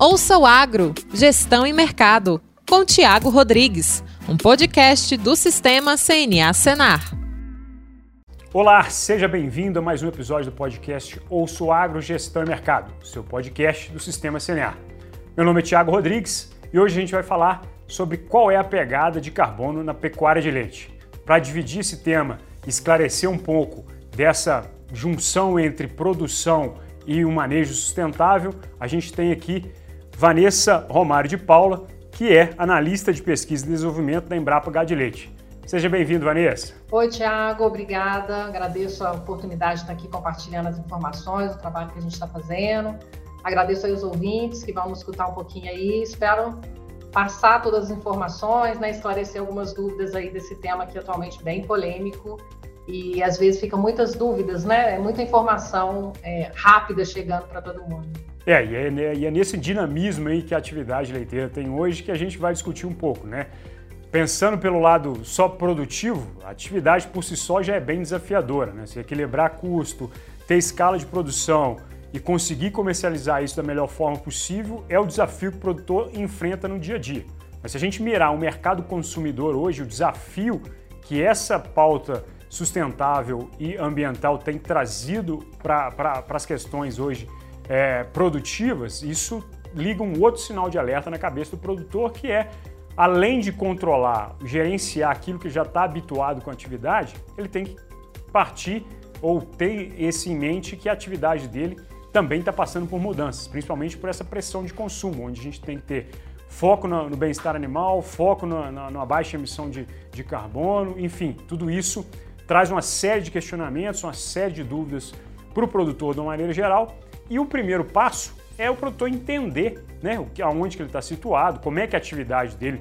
Ouça o Agro, Gestão e Mercado, com Tiago Rodrigues, um podcast do Sistema CNA Senar. Olá, seja bem-vindo a mais um episódio do podcast Ouça o Agro, Gestão e Mercado, seu podcast do Sistema CNA. Meu nome é Tiago Rodrigues e hoje a gente vai falar sobre qual é a pegada de carbono na pecuária de leite. Para dividir esse tema, esclarecer um pouco dessa junção entre produção e o manejo sustentável, a gente tem aqui Vanessa Romário de Paula, que é analista de pesquisa e desenvolvimento da Embrapa Leite. Seja bem-vindo, Vanessa. Oi, Tiago, obrigada. Agradeço a oportunidade de estar aqui compartilhando as informações, o trabalho que a gente está fazendo. Agradeço aí os ouvintes que vão nos escutar um pouquinho aí. Espero passar todas as informações, né, esclarecer algumas dúvidas aí desse tema que é atualmente bem polêmico e às vezes ficam muitas dúvidas, né? É muita informação é, rápida chegando para todo mundo. É e, é, e é nesse dinamismo aí que a atividade leiteira tem hoje que a gente vai discutir um pouco, né? Pensando pelo lado só produtivo, a atividade por si só já é bem desafiadora, né? Se equilibrar custo, ter escala de produção e conseguir comercializar isso da melhor forma possível é o desafio que o produtor enfrenta no dia a dia. Mas se a gente mirar o mercado consumidor hoje, o desafio que essa pauta sustentável e ambiental tem trazido para as questões hoje é, produtivas, isso liga um outro sinal de alerta na cabeça do produtor, que é, além de controlar, gerenciar aquilo que já está habituado com a atividade, ele tem que partir ou ter esse em mente que a atividade dele também está passando por mudanças, principalmente por essa pressão de consumo, onde a gente tem que ter foco no, no bem-estar animal, foco na, na, na, baixa emissão de, de carbono, enfim, tudo isso traz uma série de questionamentos, uma série de dúvidas para o produtor de uma maneira geral e o primeiro passo é o produtor entender né, aonde que ele está situado, como é que a atividade dele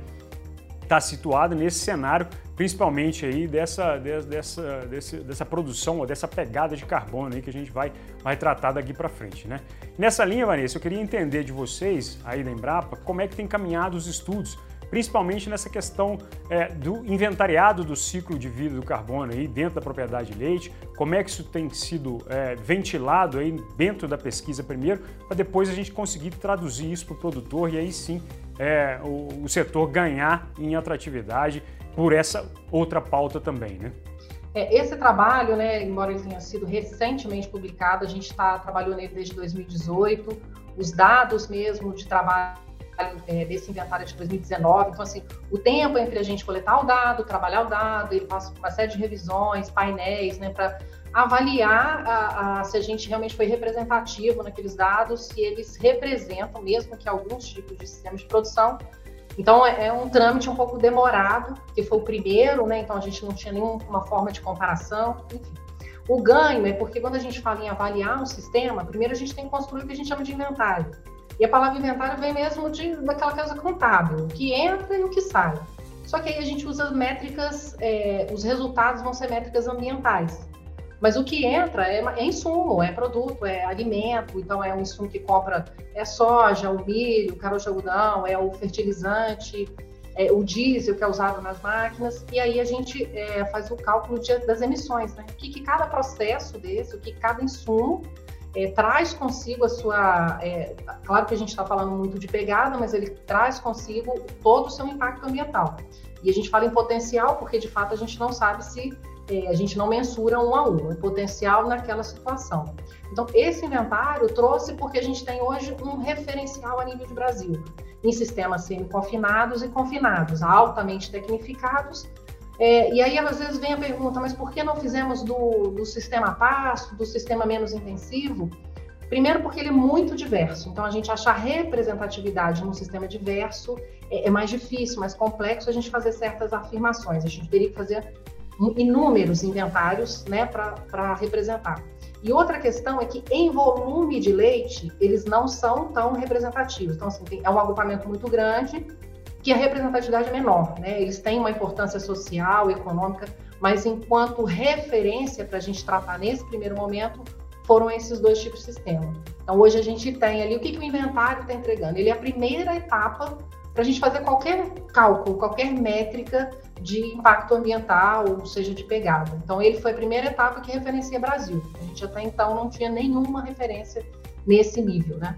está situada nesse cenário, principalmente aí dessa, dessa, dessa, dessa produção ou dessa pegada de carbono aí que a gente vai, vai tratar daqui para frente. Né? Nessa linha, Vanessa, eu queria entender de vocês aí da Embrapa como é que tem caminhado os estudos principalmente nessa questão é, do inventariado do ciclo de vida do carbono aí dentro da propriedade de leite, como é que isso tem sido é, ventilado aí dentro da pesquisa primeiro, para depois a gente conseguir traduzir isso para o produtor e aí sim é, o, o, setor ganhar em atratividade por essa outra pauta também, né? É, esse trabalho, né, embora ele tenha sido recentemente publicado, a gente está trabalhando nele desde 2018, os dados mesmo de trabalho é, desse inventário de 2019. Então, assim, o tempo entre a gente coletar o dado, trabalhar o dado, ele passa por uma série de revisões, painéis, né, para avaliar a, a, se a gente realmente foi representativo naqueles dados, se eles representam, mesmo que alguns tipos de sistemas de produção. Então, é, é um trâmite um pouco demorado, que foi o primeiro, né? Então, a gente não tinha nenhuma forma de comparação, enfim. O ganho é porque quando a gente fala em avaliar um sistema, primeiro a gente tem que construir o que a gente chama de inventário. E a palavra inventário vem mesmo de, daquela casa contábil, o que entra e o que sai. Só que aí a gente usa métricas, é, os resultados vão ser métricas ambientais. Mas o que entra é, é, insumo, é produto, é alimento, então é um insumo que compra é soja, o milho, o caroço de algodão, é o fertilizante, é o diesel que é usado nas máquinas, e aí a gente é, faz o cálculo de, das emissões, né? O que, que cada processo desse, o que cada insumo é, traz consigo a sua. É, claro que a gente está falando muito de pegada, mas ele traz consigo todo o seu impacto ambiental. E a gente fala em potencial porque de fato a gente não sabe se é, a gente não mensura um a um, o potencial naquela situação. Então, esse inventário trouxe porque a gente tem hoje um referencial a nível de Brasil, em sistemas semi-confinados e confinados, altamente tecnificados, é, e aí, às vezes, vem a pergunta, mas por que não fizemos do, do sistema pasto, do sistema menos intensivo? Primeiro, porque ele é muito diverso. Então, a gente achar representatividade num sistema diverso é, é mais difícil, mais complexo a gente fazer certas afirmações. A gente teria que fazer inúmeros inventários né, para representar. E outra questão é que, em volume de leite, eles não são tão representativos. Então, assim, tem, é um agrupamento muito grande que a representatividade é menor, né? Eles têm uma importância social, econômica, mas enquanto referência para a gente tratar nesse primeiro momento, foram esses dois tipos de sistema. Então, hoje a gente tem ali o que, que o inventário está entregando. Ele é a primeira etapa para a gente fazer qualquer cálculo, qualquer métrica de impacto ambiental, ou seja, de pegada. Então, ele foi a primeira etapa que referencia Brasil. A gente até então não tinha nenhuma referência nesse nível, né?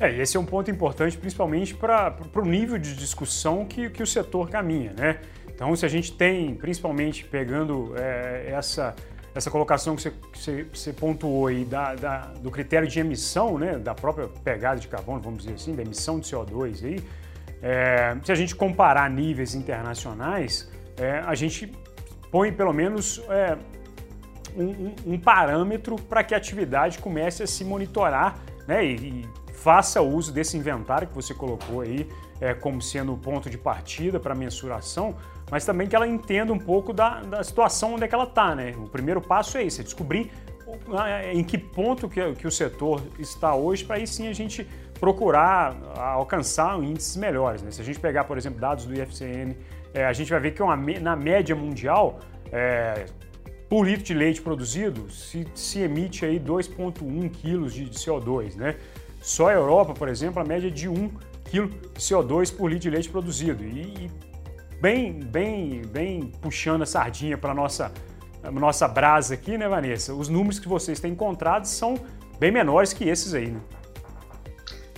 É, esse é um ponto importante, principalmente para o nível de discussão que, que o setor caminha, né? Então, se a gente tem, principalmente pegando é, essa, essa colocação que você, que você pontuou aí da, da, do critério de emissão, né, da própria pegada de carbono, vamos dizer assim, da emissão de CO2 aí, é, se a gente comparar níveis internacionais, é, a gente põe pelo menos é, um, um, um, parâmetro para que a atividade comece a se monitorar né, e, e, faça uso desse inventário que você colocou aí é, como sendo o ponto de partida para mensuração, mas também que ela entenda um pouco da, da situação onde é que ela está. Né? O primeiro passo é esse, é descobrir em que ponto que, que o setor está hoje, para aí sim a gente procurar alcançar índices melhores. Né? Se a gente pegar, por exemplo, dados do IFCN, é, a gente vai ver que uma, na média mundial, é, por litro de leite produzido, se, se emite aí 2,1 quilos de, de, CO2. Né? Só a Europa, por exemplo, a média é de 1 quilo de CO2 por litro de leite produzido. E, e bem, bem, bem puxando a sardinha para a nossa, nossa brasa aqui, né, Vanessa? Os números que vocês têm encontrado são bem menores que esses aí, né?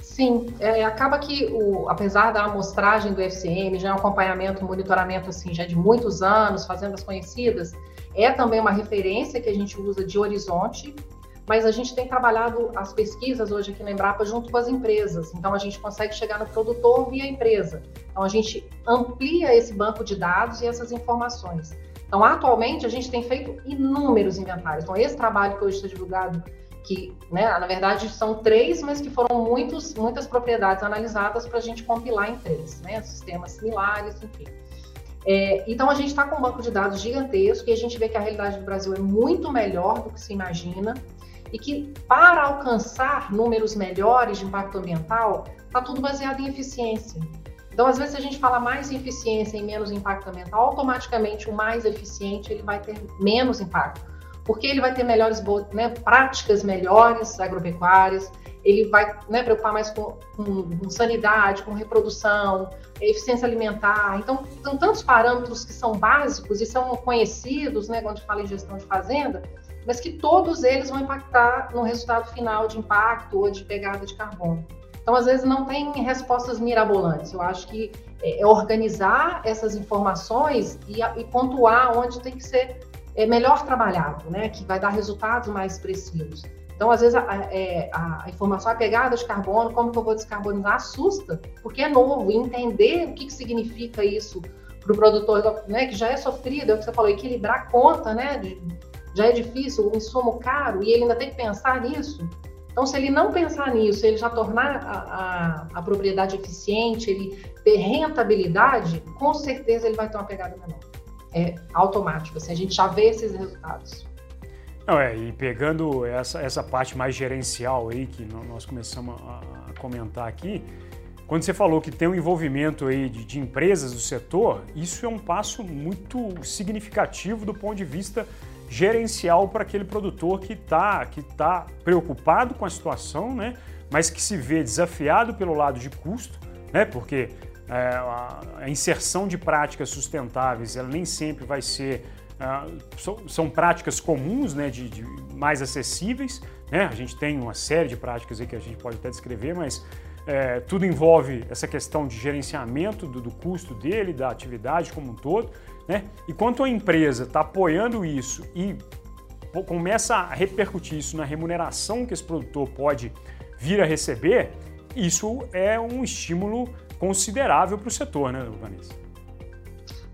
Sim, é, acaba que, o, apesar da amostragem do FCM, já é um acompanhamento, monitoramento assim, já de muitos anos, fazendo as conhecidas, é também uma referência que a gente usa de horizonte, mas a gente tem trabalhado as pesquisas hoje aqui na Embrapa junto com as empresas, então a gente consegue chegar no produtor via empresa. Então a gente amplia esse banco de dados e essas informações. Então, atualmente, a gente tem feito inúmeros inventários. Então, esse trabalho que hoje está divulgado que, né, na verdade, são três, mas que foram muitos, muitas propriedades analisadas para a gente compilar em três, né, sistemas similares, enfim. É, então, a gente está com um banco de dados gigantesco e a gente vê que a realidade do Brasil é muito melhor do que se imagina e que, para alcançar números melhores de impacto ambiental, está tudo baseado em eficiência. Então, às vezes, se a gente fala mais em eficiência e menos impacto ambiental, automaticamente o mais eficiente ele vai ter menos impacto porque ele vai ter melhores né, práticas melhores agropecuárias, ele vai né, preocupar mais com, com, com, sanidade, com reprodução, eficiência alimentar. Então, são tantos parâmetros que são básicos e são conhecidos, né, quando a gente fala em gestão de fazenda, mas que todos eles vão impactar no resultado final de impacto ou de pegada de carbono. Então, às vezes, não tem respostas mirabolantes. Eu acho que é, é organizar essas informações e, e pontuar onde tem que ser é melhor trabalhado, né? Que vai dar resultados mais expressivos. Então, às vezes, a, é, a, a, informação, a pegada de carbono, como que eu vou descarbonizar, assusta, porque é novo. E entender o que, que significa isso para o produtor, né, que já é sofrido, é o que você falou, equilibrar a conta, né? De, já é difícil, um insumo caro, e ele ainda tem que pensar nisso. Então, se ele não pensar nisso, ele já tornar a, a, a propriedade eficiente, ele ter rentabilidade, com certeza ele vai ter uma pegada menor é automático. Assim, a gente já vê esses resultados. Não, é, e pegando essa, essa parte mais gerencial aí que nós começamos a, a comentar aqui, quando você falou que tem um envolvimento aí de, de, empresas do setor, isso é um passo muito significativo do ponto de vista gerencial para aquele produtor que está que tá preocupado com a situação, né? mas que se vê desafiado pelo lado de custo, né? porque é, a inserção de práticas sustentáveis, ela nem sempre vai ser Uh, são práticas comuns, né, de, de, mais acessíveis. Né? A gente tem uma série de práticas aí que a gente pode até descrever, mas é, tudo envolve essa questão de gerenciamento do, do, custo dele, da atividade como um todo. Né? E quanto a empresa está apoiando isso e começa a repercutir isso na remuneração que esse produtor pode vir a receber, isso é um estímulo considerável para o setor, né, Vanessa?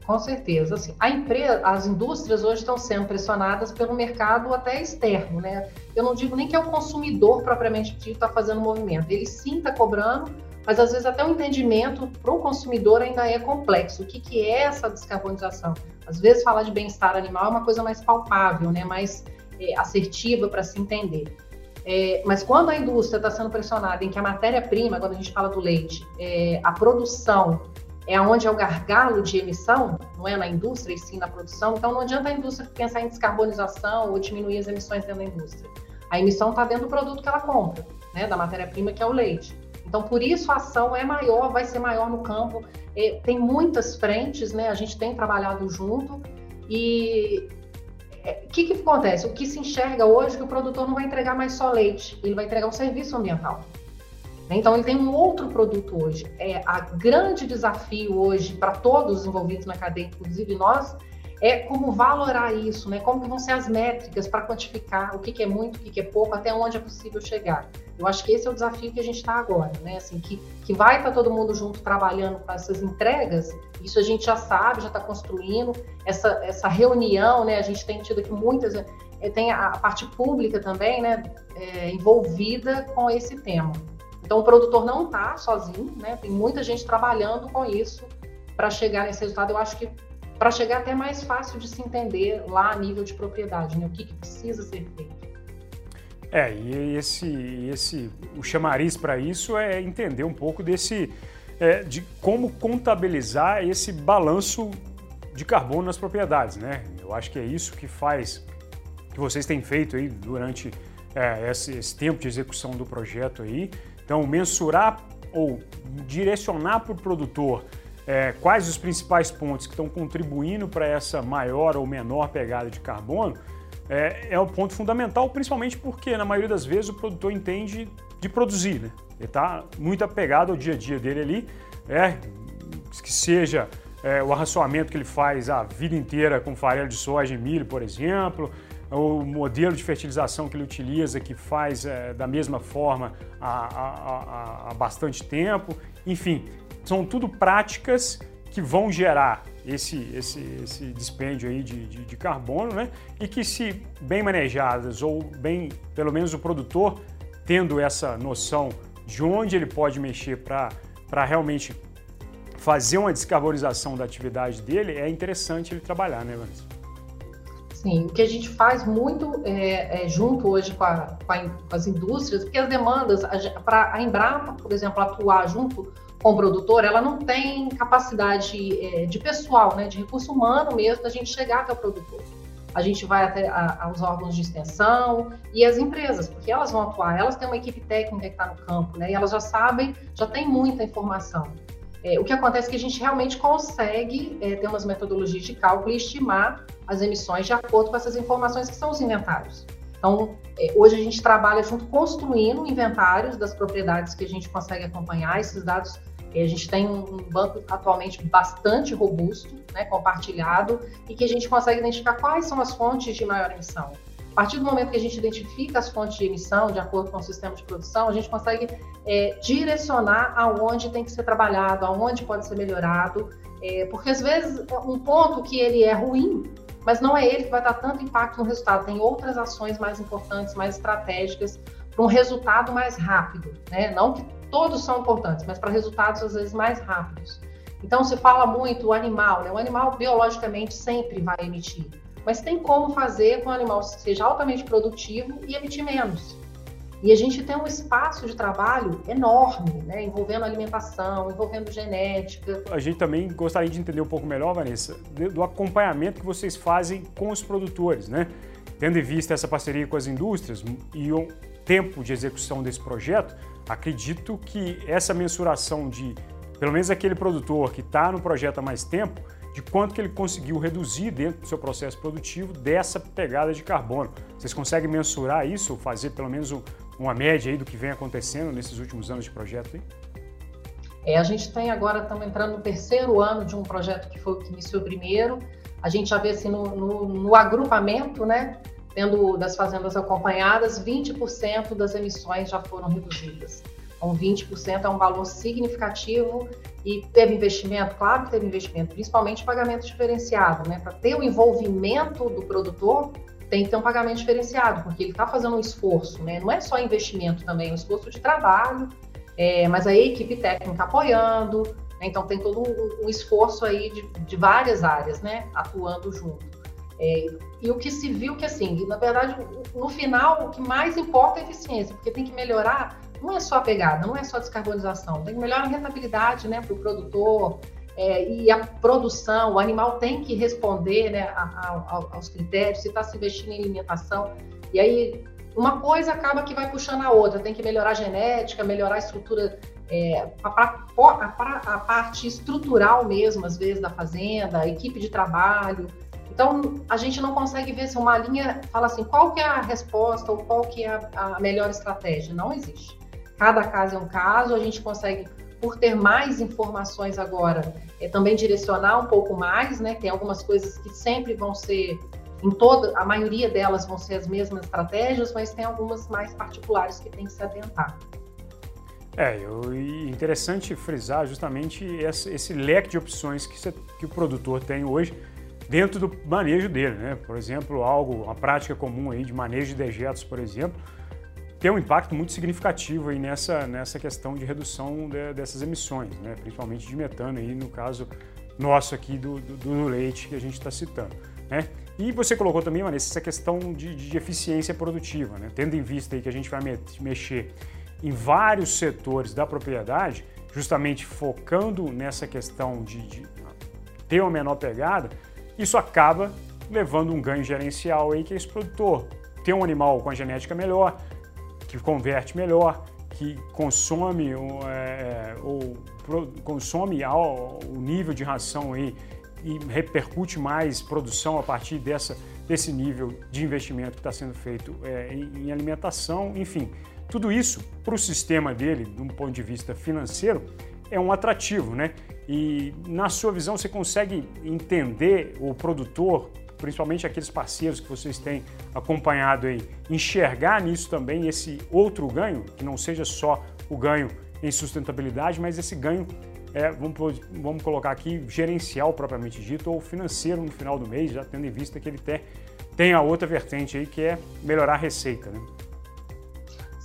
Com certeza. Assim, a empresa, as indústrias hoje estão sendo pressionadas pelo mercado até externo, né? Eu não digo nem que é o consumidor propriamente dito está fazendo movimento. Ele sim está cobrando, mas às vezes até o entendimento para o consumidor ainda é complexo. O que, que é essa descarbonização? Às vezes falar de bem-estar animal é uma coisa mais palpável, né? mais é, assertiva para se entender. É, mas quando a indústria está sendo pressionada em que a matéria-prima, quando a gente fala do leite, é, a produção é onde é o gargalo de emissão, não é na indústria e sim na produção, então não adianta a indústria pensar em descarbonização ou diminuir as emissões dentro da indústria. A emissão está dentro do produto que ela compra, né, da matéria-prima que é o leite. Então, por isso a ação é maior, vai ser maior no campo. É, tem muitas frentes, né? A gente tem trabalhado junto e é, o que, que acontece? O que se enxerga hoje é que o produtor não vai entregar mais só leite, ele vai entregar um serviço ambiental. Então, ele tem um outro produto hoje. É a grande desafio hoje para todos os envolvidos na cadeia, inclusive nós, é como valorar isso, né? Como que vão ser as métricas para quantificar o que, que, é muito, o que, que, é pouco, até onde é possível chegar. Eu acho que esse é o desafio que a gente está agora, né? Assim, que, que vai estar tá todo mundo junto trabalhando com essas entregas, isso a gente já sabe, já está construindo. Essa, essa reunião, né? A gente tem tido aqui muitas. É, tem a, parte pública também, né? É, envolvida com esse tema. Então, o produtor não está sozinho, né? Tem muita gente trabalhando com isso para chegar nesse resultado. Eu acho que para chegar até mais fácil de se entender lá a nível de propriedade, né? O que, que precisa ser feito. É, e esse, esse o chamariz para isso é entender um pouco desse é, de como contabilizar esse balanço de carbono nas propriedades, né? Eu acho que é isso que faz que vocês têm feito aí durante é, esse, esse tempo de execução do projeto aí. Então, mensurar ou direcionar para o produtor é, quais os principais pontos que estão contribuindo para essa maior ou menor pegada de carbono, é, é o ponto fundamental, principalmente porque, na maioria das vezes, o produtor entende de produzir. Né? Ele está muito apegado ao dia a dia dele ali, é, que seja é, o arraçoamento que ele faz a vida inteira com farelo de soja e milho, por exemplo, o modelo de fertilização que ele utiliza, que faz é, da mesma forma há, há, há, bastante tempo. Enfim, são tudo práticas que vão gerar esse, esse, esse dispêndio aí de, de, de, carbono, né? E que se bem manejadas ou bem, pelo menos o produtor tendo essa noção de onde ele pode mexer para realmente fazer uma descarbonização da atividade dele, é interessante ele trabalhar, né, Vanessa? Sim, o que a gente faz muito é, é junto hoje com, a, com, a, com, as indústrias, porque as demandas, para a Embrapa, por exemplo, atuar junto com o produtor, ela não tem capacidade é, de pessoal, né, de recurso humano mesmo, da gente chegar até o produtor. A gente vai até a, aos órgãos de extensão e as empresas, porque elas vão atuar, elas têm uma equipe técnica que está no campo, né, e elas já sabem, já tem muita informação. É, o que acontece é que a gente realmente consegue é, ter umas metodologias de cálculo e estimar as emissões de acordo com essas informações que são os inventários. Então, é, hoje a gente trabalha junto construindo inventários das propriedades que a gente consegue acompanhar. Esses dados, é, a gente tem um banco atualmente bastante robusto, né, compartilhado, e que a gente consegue identificar quais são as fontes de maior emissão. A partir do momento que a gente identifica as fontes de emissão, de acordo com o sistema de produção, a gente consegue é, direcionar aonde tem que ser trabalhado, aonde pode ser melhorado, é, porque às vezes um ponto que ele é ruim, mas não é ele que vai dar tanto impacto no resultado. Tem outras ações mais importantes, mais estratégicas, para um resultado mais rápido. Né? Não que todos são importantes, mas para resultados às vezes mais rápidos. Então se fala muito o animal, né? o animal biologicamente sempre vai emitir, mas tem como fazer com o animal seja altamente produtivo e emitir menos. E a gente tem um espaço de trabalho enorme, né, envolvendo alimentação, envolvendo genética. A gente também gostaria de entender um pouco melhor, Vanessa, do acompanhamento que vocês fazem com os produtores, né? Tendo em vista essa parceria com as indústrias e o tempo de execução desse projeto, acredito que essa mensuração de, pelo menos aquele produtor que está no projeto há mais tempo, de quanto que ele conseguiu reduzir dentro do seu processo produtivo dessa pegada de carbono. Vocês conseguem mensurar isso, fazer pelo menos uma média aí do que vem acontecendo nesses últimos anos de projeto aí? É, a gente tem agora, estamos entrando no terceiro ano de um projeto que foi o que iniciou primeiro. A gente já vê assim no, no, no agrupamento, né? Tendo das fazendas acompanhadas, 20% das emissões já foram reduzidas. Então, 20% é um valor significativo e teve investimento, claro que teve investimento, principalmente pagamento diferenciado, né? Para ter o envolvimento do produtor, tem que ter um pagamento diferenciado, porque ele está fazendo um esforço, né? Não é só investimento também, é um esforço de trabalho, é, mas a equipe técnica apoiando, né? então tem todo um, um esforço aí de, de, várias áreas, né? Atuando junto. É, e o que se viu que, assim, na verdade, no final, o que mais importa é eficiência, porque tem que melhorar, não é só a pegada, não é só a descarbonização, tem que melhorar a rentabilidade, né, para o produtor, é, e a produção, o animal tem que responder né, a, a, aos critérios, se está se investindo em alimentação. E aí, uma coisa acaba que vai puxando a outra, tem que melhorar a genética, melhorar a estrutura, é, a, a, parte estrutural mesmo, às vezes, da fazenda, a equipe de trabalho. Então, a gente não consegue ver se uma linha fala assim, qual que é a resposta ou qual que é a, a melhor estratégia. Não existe. cada caso é um caso, a gente consegue, por ter mais informações agora, é, também direcionar um pouco mais, né? Tem algumas coisas que sempre vão ser, em toda, a maioria delas vão ser as mesmas estratégias, mas tem algumas mais particulares que tem que se atentar. É, eu, interessante frisar justamente esse, esse leque de opções que, você, que o produtor tem hoje dentro do manejo dele, né? Por exemplo, algo, uma prática comum aí de manejo de dejetos, por exemplo, tem um impacto muito significativo aí nessa, nessa questão de redução de, dessas emissões, né? principalmente de metano, aí no caso nosso aqui do, do, do leite que a gente está citando. Né? E você colocou também, Vanessa, essa questão de, de eficiência produtiva, né? tendo em vista aí que a gente vai me mexer em vários setores da propriedade, justamente focando nessa questão de, de ter uma menor pegada, isso acaba levando um ganho gerencial aí que é esse produtor ter um animal com a genética melhor, que converte melhor, que consome é, ou consome ao, o nível de ração aí e repercute mais produção a partir dessa, desse nível de investimento que está sendo feito é, em, em alimentação, enfim. Tudo isso, para o sistema dele, de um ponto de vista financeiro, é um atrativo, né? E na sua visão, você consegue entender o produtor, principalmente aqueles parceiros que vocês têm acompanhado aí, enxergar nisso também esse outro ganho, que não seja só o ganho em sustentabilidade, mas esse ganho, é, vamos, vamos colocar aqui, gerencial propriamente dito, ou financeiro no final do mês, já tendo em vista que ele tem, tem a outra vertente aí, que é melhorar a receita, né?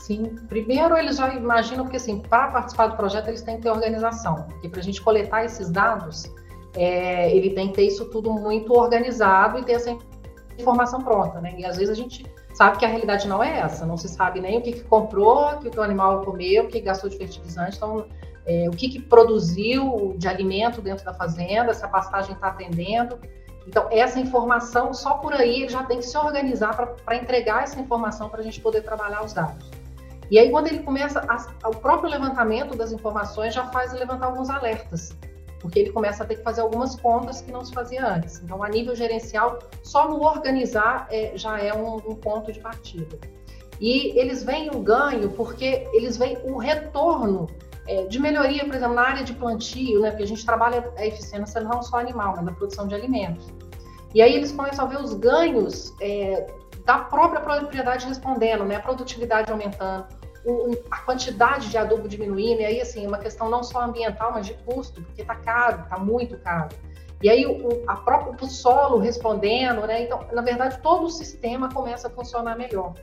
Sim, primeiro eles já imaginam, porque assim, para participar do projeto eles têm que ter organização, porque para a gente coletar esses dados, é, ele tem que ter isso tudo muito organizado e ter essa informação pronta, né? E às vezes a gente sabe que a realidade não é essa, não se sabe nem o que, que comprou, o que o animal comeu, o que gastou de fertilizante, então é, o que, que produziu de alimento dentro da fazenda, se a pastagem está atendendo. Então, essa informação, só por aí ele já tem que se organizar para entregar essa informação para a gente poder trabalhar os dados. E aí, quando ele começa, a, o próprio levantamento das informações já faz levantar alguns alertas, porque ele começa a ter que fazer algumas contas que não se fazia antes. Então, a nível gerencial, só no organizar é, já é um, um ponto de partida. E eles veem o ganho porque eles veem o retorno é, de melhoria, por exemplo, na área de plantio, né, porque a gente trabalha a eficiência não só animal, mas da produção de alimentos. E aí eles começam a ver os ganhos é, da própria propriedade respondendo, né, a produtividade aumentando, a quantidade de adubo diminuindo, e aí, assim, é uma questão não só ambiental, mas de custo, porque está caro, está muito caro. E aí, o, a própria, o solo respondendo, né? Então, na verdade, todo o sistema começa a funcionar melhor.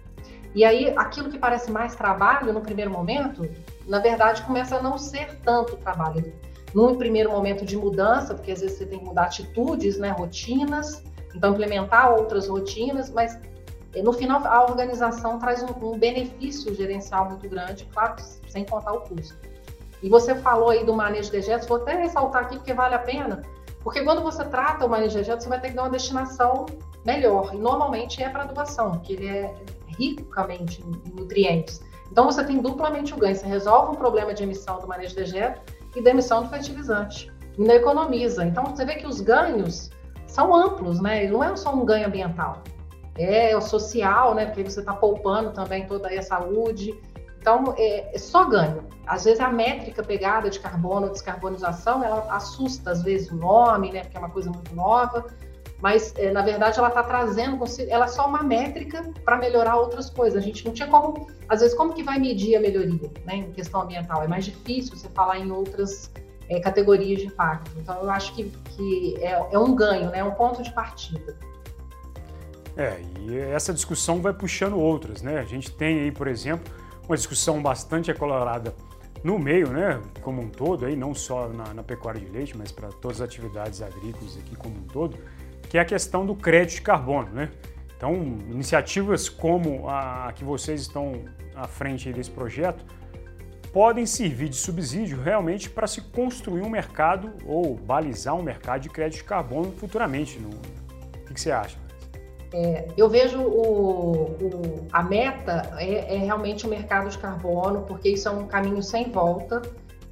E aí, aquilo que parece mais trabalho no primeiro momento, na verdade, começa a não ser tanto trabalho. Num primeiro momento de mudança, porque às vezes você tem que mudar atitudes, né, rotinas, então implementar outras rotinas, mas no final, a organização traz um, um, benefício gerencial muito grande, claro, sem contar o custo. E você falou aí do manejo de dejetos, vou até ressaltar aqui porque vale a pena, porque quando você trata o manejo de dejetos, você vai ter que dar uma destinação melhor, e normalmente é para adubação, porque ele é ricamente em nutrientes. Então você tem duplamente o ganho, você resolve um problema de emissão do manejo de dejeto e da emissão do fertilizante, e ainda economiza. Então você vê que os ganhos são amplos, né? Não é só um ganho ambiental, é o social, né? Porque você está poupando também toda a saúde. Então, é, é, só ganho. Às vezes a métrica pegada de carbono, descarbonização, ela assusta às vezes o nome, né? Porque é uma coisa muito nova. Mas, é, na verdade, ela está trazendo, ela é só uma métrica para melhorar outras coisas. A gente não tinha como, às vezes, como que vai medir a melhoria, né? Em questão ambiental. É mais difícil você falar em outras é, categorias de impacto. Então, eu acho que, que é, é um ganho, né? É um ponto de partida. É, e essa discussão vai puxando outras, né? A gente tem aí, por exemplo, uma discussão bastante acolorada no meio, né, como um todo, aí, não só na, na pecuária de leite, mas para todas as atividades agrícolas aqui como um todo, que é a questão do crédito de carbono, né? Então, iniciativas como a, que vocês estão à frente desse projeto podem servir de subsídio realmente para se construir um mercado ou balizar um mercado de crédito de carbono futuramente. No... O que, que você acha? É, eu vejo o, o, a meta é, é, realmente o mercado de carbono, porque isso é um caminho sem volta.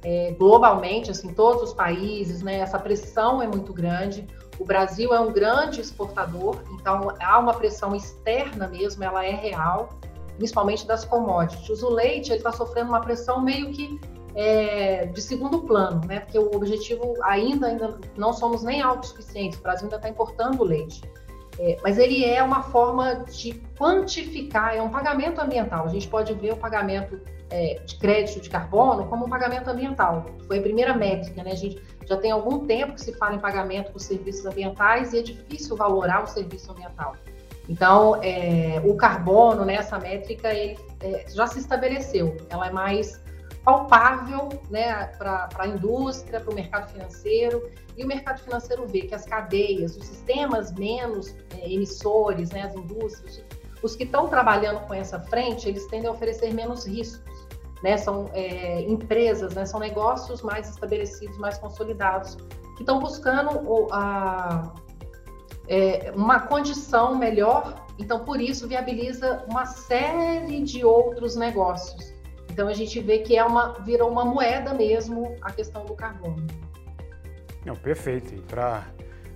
É, globalmente, assim, todos os países, né, essa pressão é muito grande. O Brasil é um grande exportador, então há uma pressão externa mesmo, ela é real. principalmente das commodities. O leite está sofrendo uma pressão meio que é, de segundo plano, né? Porque o objetivo ainda, ainda não somos nem autossuficientes, o Brasil ainda está importando leite. É, mas ele é uma forma de quantificar, é um pagamento ambiental. A gente pode ver o pagamento é, de crédito de carbono como um pagamento ambiental. Foi a primeira métrica, né? A gente já tem algum tempo que se fala em pagamento por serviços ambientais e é difícil valorar o serviço ambiental. Então, é, o carbono, né, essa métrica, ele, é, já se estabeleceu. Ela é mais palpável né, para a indústria, para o mercado financeiro, e o mercado financeiro vê que as cadeias, os sistemas menos é, emissores, né, as indústrias, os que estão trabalhando com essa frente, eles tendem a oferecer menos riscos. Né? São é, empresas, né? são negócios mais estabelecidos, mais consolidados, que estão buscando a, é, uma condição melhor, então por isso viabiliza uma série de outros negócios. Então a gente vê que é uma virou uma moeda mesmo a questão do carbono. Não, perfeito. E para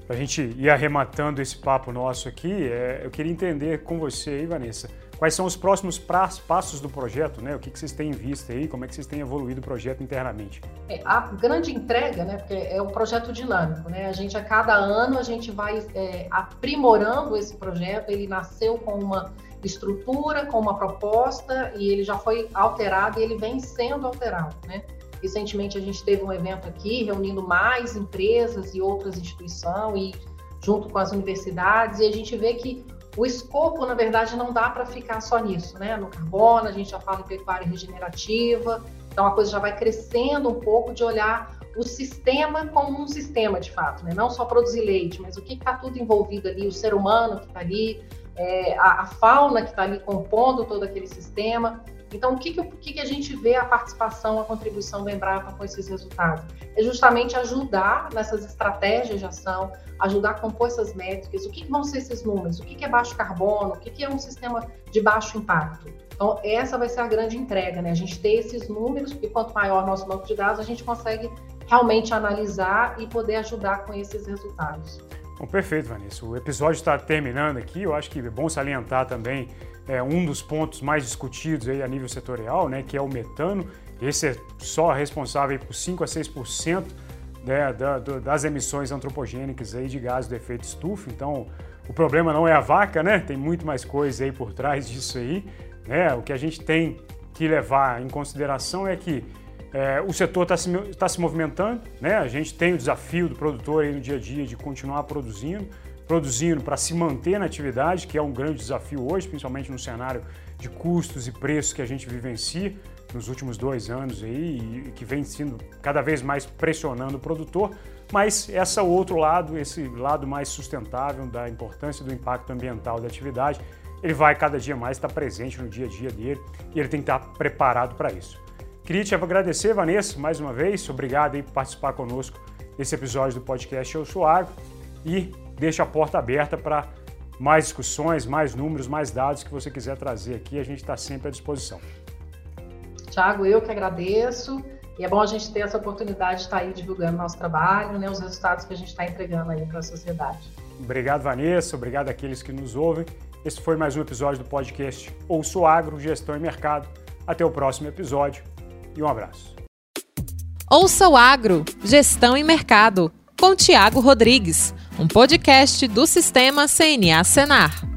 a gente ir arrematando esse papo nosso aqui, é, eu queria entender com você aí, Vanessa, quais são os próximos passos do projeto, né? O que, que vocês têm em vista aí, como é que vocês têm evoluído o projeto internamente? É, a grande entrega, né? Porque é um projeto dinâmico, né? A gente, a cada ano, a gente vai é, aprimorando esse projeto, ele nasceu com uma estrutura, com uma proposta e ele já foi alterado e ele vem sendo alterado, né? Recentemente a gente teve um evento aqui reunindo mais empresas e outras instituições e junto com as universidades e a gente vê que o escopo, na verdade, não dá para ficar só nisso, né? No carbono, a gente já fala em pecuária regenerativa, então a coisa já vai crescendo um pouco de olhar o sistema como um sistema de fato, né? Não só produzir leite, mas o que está tudo envolvido ali, o ser humano que está ali, é, a, a, fauna que está ali compondo todo aquele sistema. Então, o que, que, que, que a gente vê a participação, a contribuição do Embrapa com esses resultados? É justamente ajudar nessas estratégias de ação, ajudar a compor essas métricas, o que, que vão ser esses números, o que, que é baixo carbono, o que, que é um sistema de baixo impacto. Então, essa vai ser a grande entrega, né? A gente ter esses números, porque quanto maior nosso banco de dados, a gente consegue realmente analisar e poder ajudar com esses resultados. Bom, perfeito, Vanessa. O episódio está terminando aqui. Eu acho que é bom salientar também é, um dos pontos mais discutidos aí a nível setorial, né, que é o metano. Esse é só responsável por 5 a 6% né, da, das emissões antropogênicas aí de gases do efeito estufa. Então, o problema não é a vaca, né? Tem muito mais coisa aí por trás disso aí. Né? O que a gente tem que levar em consideração é que é, o setor está se, tá se movimentando, né? a gente tem o desafio do produtor no dia a dia de continuar produzindo, produzindo para se manter na atividade, que é um grande desafio hoje, principalmente no cenário de custos e preços que a gente vivencia nos últimos dois anos aí, e que vem sendo cada vez mais pressionando o produtor, mas esse outro lado, esse lado mais sustentável da importância do impacto ambiental da atividade, ele vai cada dia mais estar presente no dia a dia dele e ele tem que estar preparado para isso. Queria te agradecer, Vanessa, mais uma vez. Obrigado aí por participar conosco desse episódio do podcast Eu Sou Agro e deixo a porta aberta para mais discussões, mais números, mais dados que você quiser trazer aqui. A gente está sempre à disposição. Tiago, eu que agradeço. E é bom a gente ter essa oportunidade de estar aí divulgando nosso trabalho, né, os resultados que a gente está entregando aí para a sociedade. Obrigado, Vanessa. Obrigado àqueles que nos ouvem. Esse foi mais um episódio do podcast Ouço Agro, Gestão e Mercado. Até o próximo episódio e um abraço. Ouça o Agro, Gestão e Mercado, com Tiago Rodrigues, um podcast do Sistema CNA Senar.